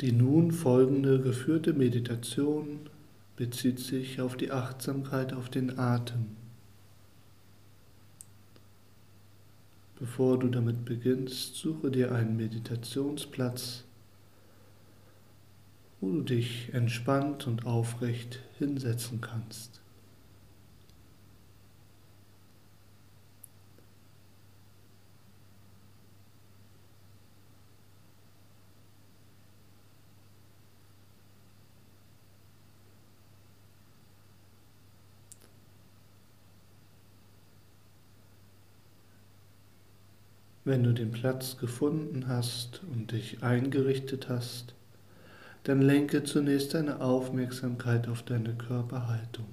Die nun folgende geführte Meditation bezieht sich auf die Achtsamkeit auf den Atem. Bevor du damit beginnst, suche dir einen Meditationsplatz, wo du dich entspannt und aufrecht hinsetzen kannst. Wenn du den Platz gefunden hast und dich eingerichtet hast, dann lenke zunächst deine Aufmerksamkeit auf deine Körperhaltung.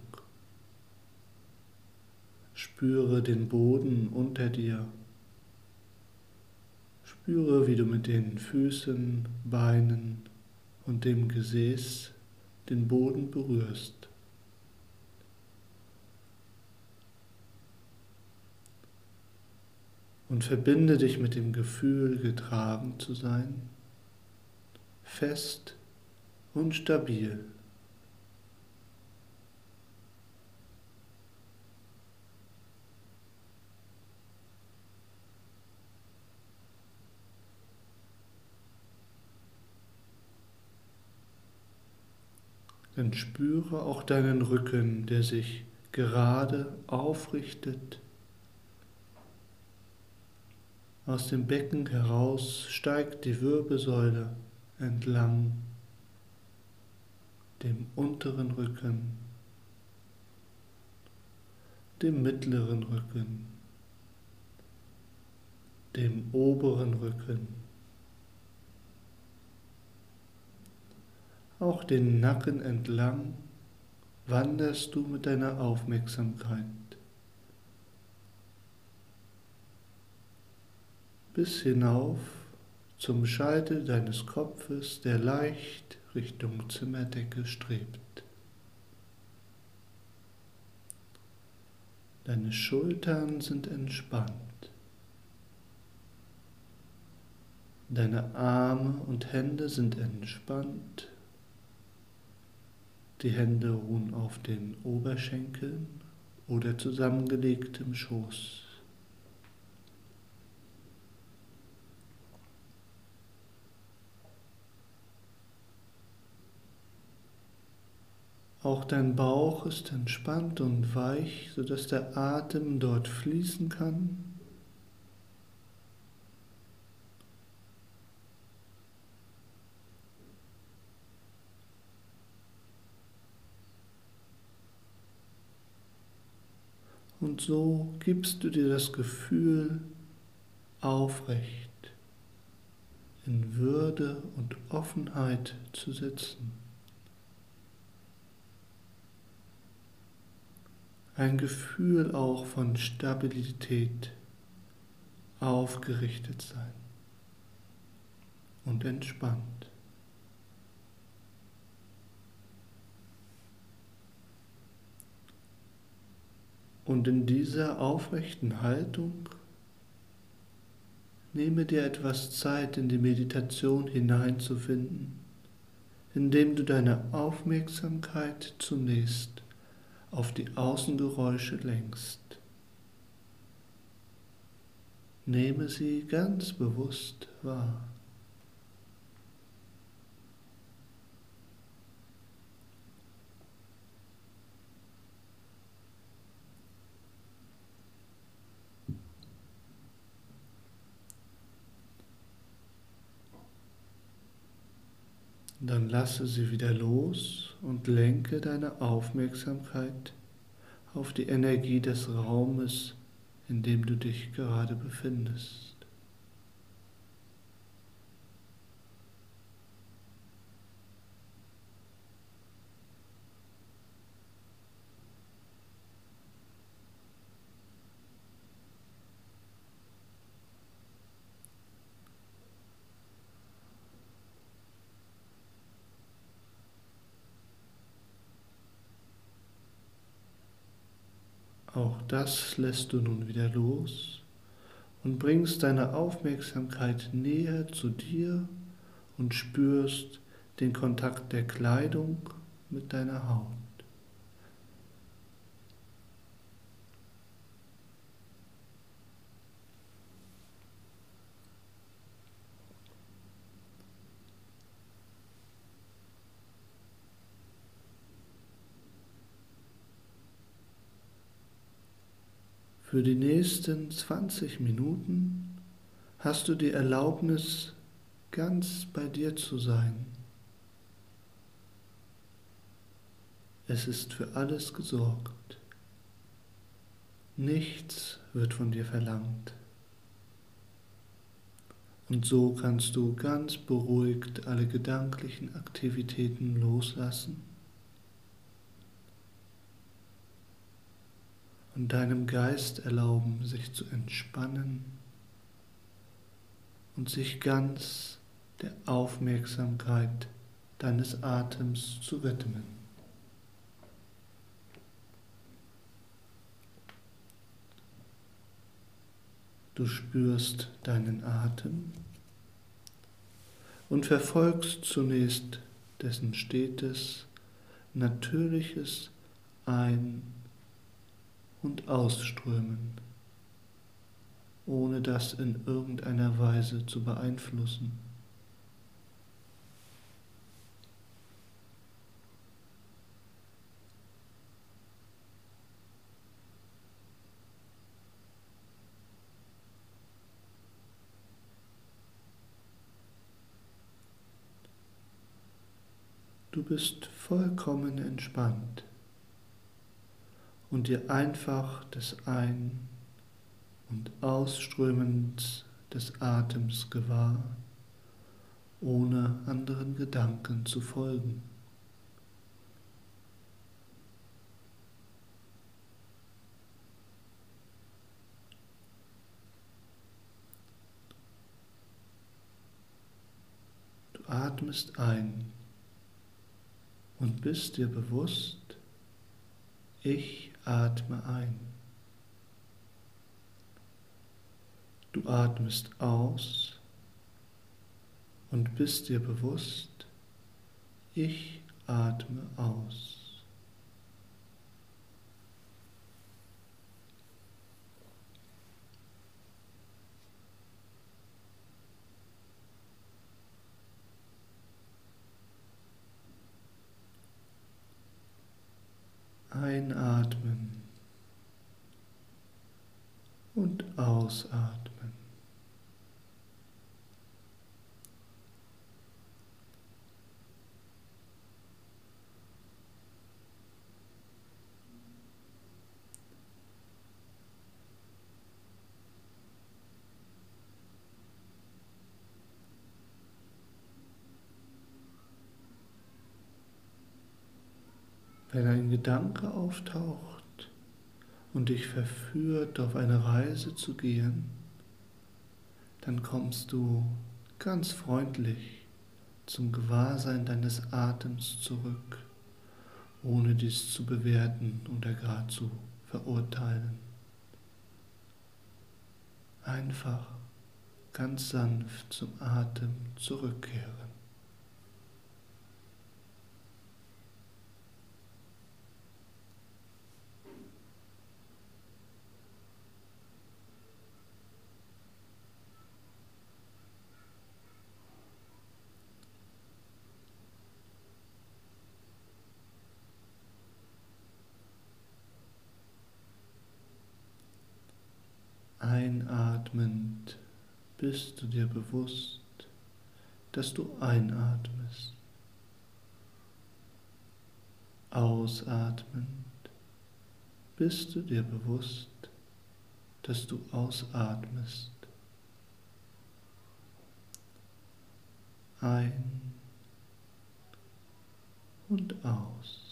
Spüre den Boden unter dir. Spüre, wie du mit den Füßen, Beinen und dem Gesäß den Boden berührst. Und verbinde dich mit dem Gefühl, getragen zu sein, fest und stabil. Dann spüre auch deinen Rücken, der sich gerade aufrichtet aus dem Becken heraus steigt die Wirbelsäule entlang dem unteren Rücken, dem mittleren Rücken, dem oberen Rücken, auch den Nacken entlang wanderst du mit deiner Aufmerksamkeit. Bis hinauf zum Scheitel deines Kopfes, der leicht Richtung Zimmerdecke strebt. Deine Schultern sind entspannt. Deine Arme und Hände sind entspannt. Die Hände ruhen auf den Oberschenkeln oder zusammengelegtem Schoß. Auch dein Bauch ist entspannt und weich, sodass der Atem dort fließen kann. Und so gibst du dir das Gefühl, aufrecht, in Würde und Offenheit zu sitzen. Ein Gefühl auch von Stabilität, aufgerichtet sein und entspannt. Und in dieser aufrechten Haltung nehme dir etwas Zeit, in die Meditation hineinzufinden, indem du deine Aufmerksamkeit zunächst auf die Außengeräusche lenkst. Nehme sie ganz bewusst wahr. Dann lasse sie wieder los und lenke deine Aufmerksamkeit auf die Energie des Raumes, in dem du dich gerade befindest. Auch das lässt du nun wieder los und bringst deine Aufmerksamkeit näher zu dir und spürst, den Kontakt der Kleidung mit deiner Haut. Für die nächsten 20 Minuten hast du die Erlaubnis, ganz bei dir zu sein. Es ist für alles gesorgt. Nichts wird von dir verlangt. Und so kannst du ganz beruhigt alle gedanklichen Aktivitäten loslassen und deinem Geist erlauben, sich zu entspannen und sich ganz der Aufmerksamkeit deines Atems zu widmen. Du spürst deinen Atem und verfolgst zunächst dessen stetes, natürliches Ein- und Ausströmen, ohne das in irgendeiner Weise zu beeinflussen. Du bist vollkommen entspannt und dir einfach des Ein- und Ausströmens des Atems gewahr, ohne anderen Gedanken zu folgen. Du atmest ein und bist dir bewusst, ich atme ein. Du atmest aus und bist dir bewusst, ich atme aus. Einatmen und ausatmen. Wenn ein Gedanke auftaucht und dich verführt, auf eine Reise zu gehen, dann kommst du ganz freundlich zum Gewahrsein deines Atems zurück, ohne dies zu bewerten oder gar zu verurteilen. Einfach ganz sanft zum Atem zurückkehren. Einatmend bist du dir bewusst, dass du einatmest. Ausatmend bist du dir bewusst, dass du ausatmest. Ein und aus.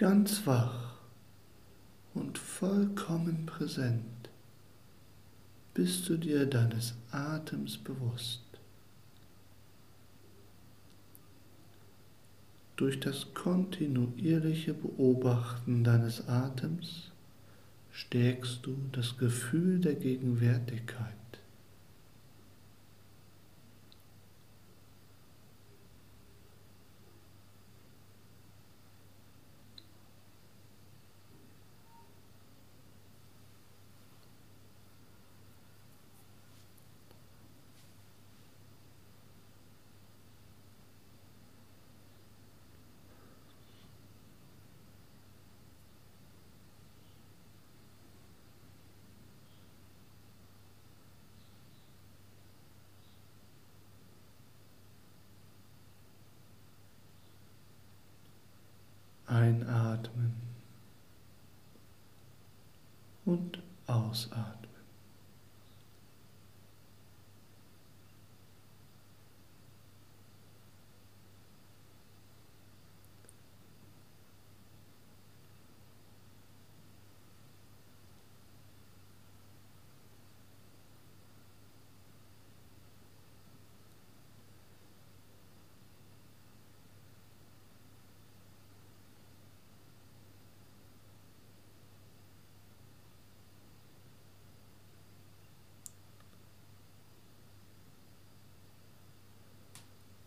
Ganz wach und vollkommen präsent bist du dir deines Atems bewusst. Durch das kontinuierliche Beobachten deines Atems stärkst du das Gefühl der Gegenwärtigkeit. Einatmen und ausatmen.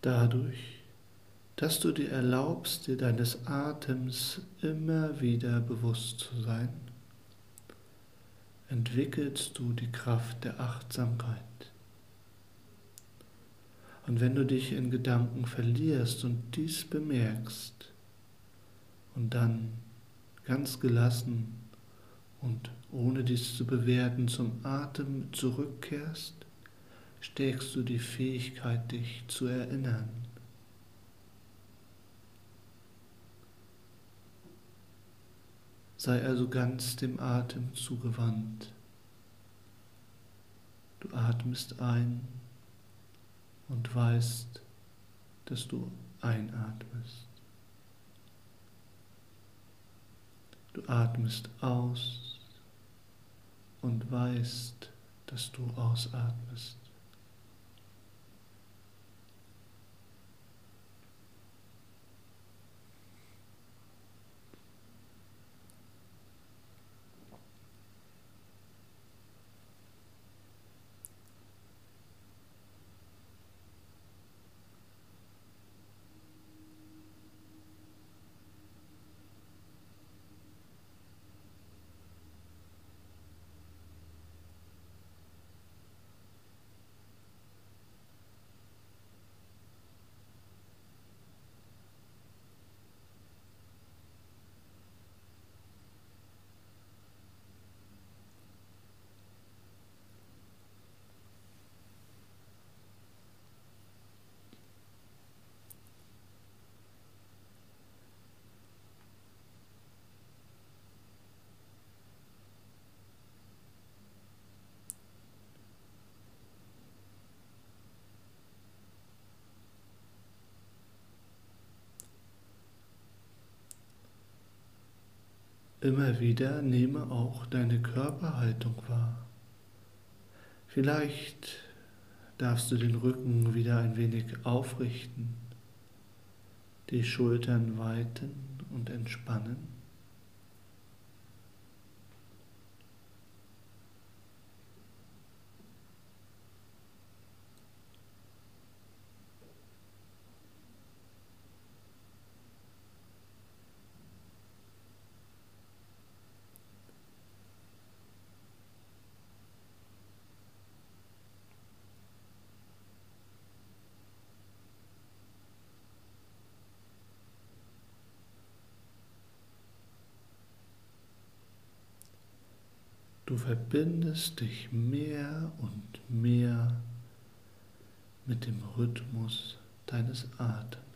Dadurch, dass du dir erlaubst, dir deines Atems immer wieder bewusst zu sein, entwickelst du die Kraft der Achtsamkeit. Und wenn du dich in Gedanken verlierst und dies bemerkst und dann ganz gelassen und ohne dies zu bewerten zum Atem zurückkehrst, stärkst du die Fähigkeit, dich zu erinnern. Sei also ganz dem Atem zugewandt. Du atmest ein und weißt, dass du einatmest. Du atmest aus und weißt, dass du ausatmest. Immer wieder nehme auch deine Körperhaltung wahr. Vielleicht darfst du den Rücken wieder ein wenig aufrichten, die Schultern weiten und entspannen. Du verbindest dich mehr und mehr mit dem Rhythmus deines Atems.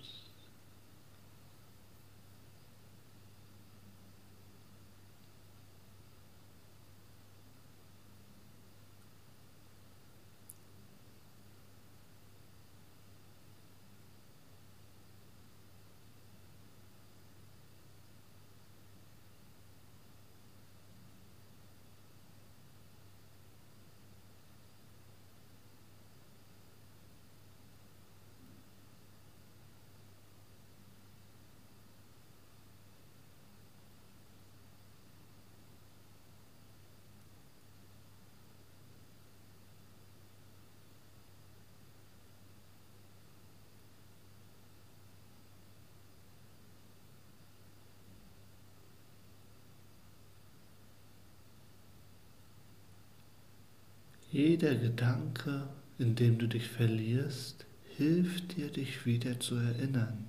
Jeder Gedanke, in dem du dich verlierst, hilft dir, dich wieder zu erinnern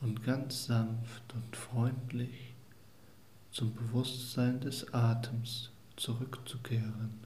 und ganz sanft und freundlich zum Bewusstsein des Atems zurückzukehren.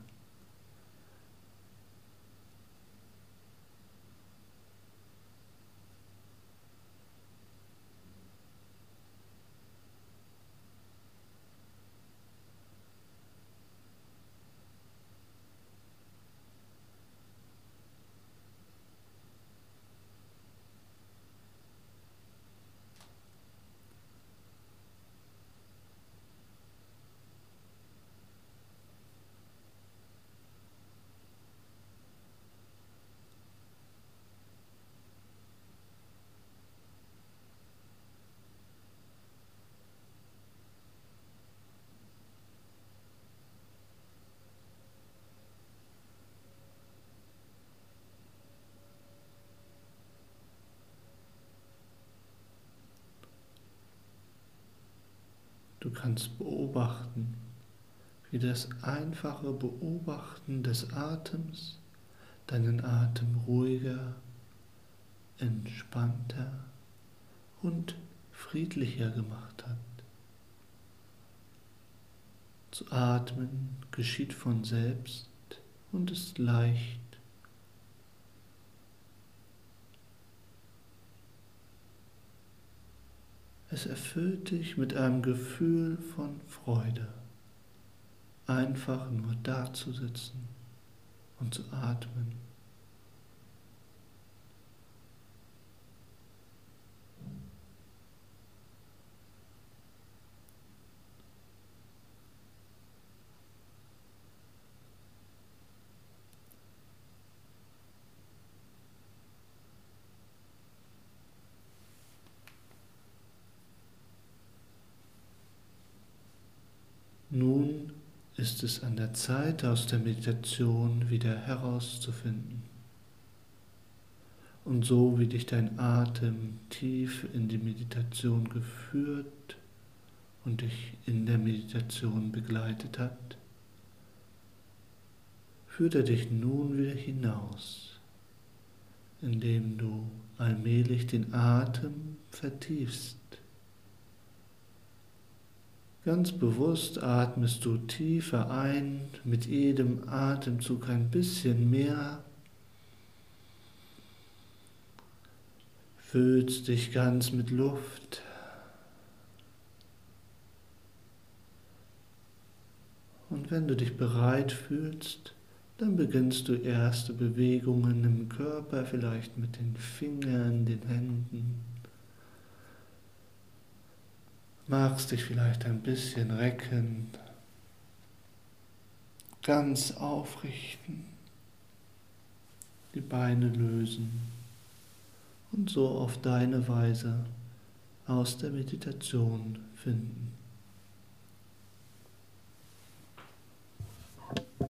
Du kannst beobachten, wie das einfache Beobachten des Atems deinen Atem ruhiger, entspannter und friedlicher gemacht hat. Zu atmen geschieht von selbst und ist leicht Es erfüllt dich mit einem Gefühl von Freude, einfach nur da zu sitzen und zu atmen. Nun ist es an der Zeit, aus der Meditation wieder herauszufinden. Und so wie dich dein Atem tief in die Meditation geführt und dich in der Meditation begleitet hat, führt er dich nun wieder hinaus, indem du allmählich den Atem vertiefst Ganz bewusst atmest du tiefer ein, mit jedem Atemzug ein bisschen mehr. Füllst dich ganz mit Luft. Und wenn du dich bereit fühlst, dann beginnst du erste Bewegungen im Körper, vielleicht mit den Fingern, den Händen magst dich vielleicht ein bisschen recken, ganz aufrichten, die Beine lösen und so auf deine Weise aus der Meditation finden.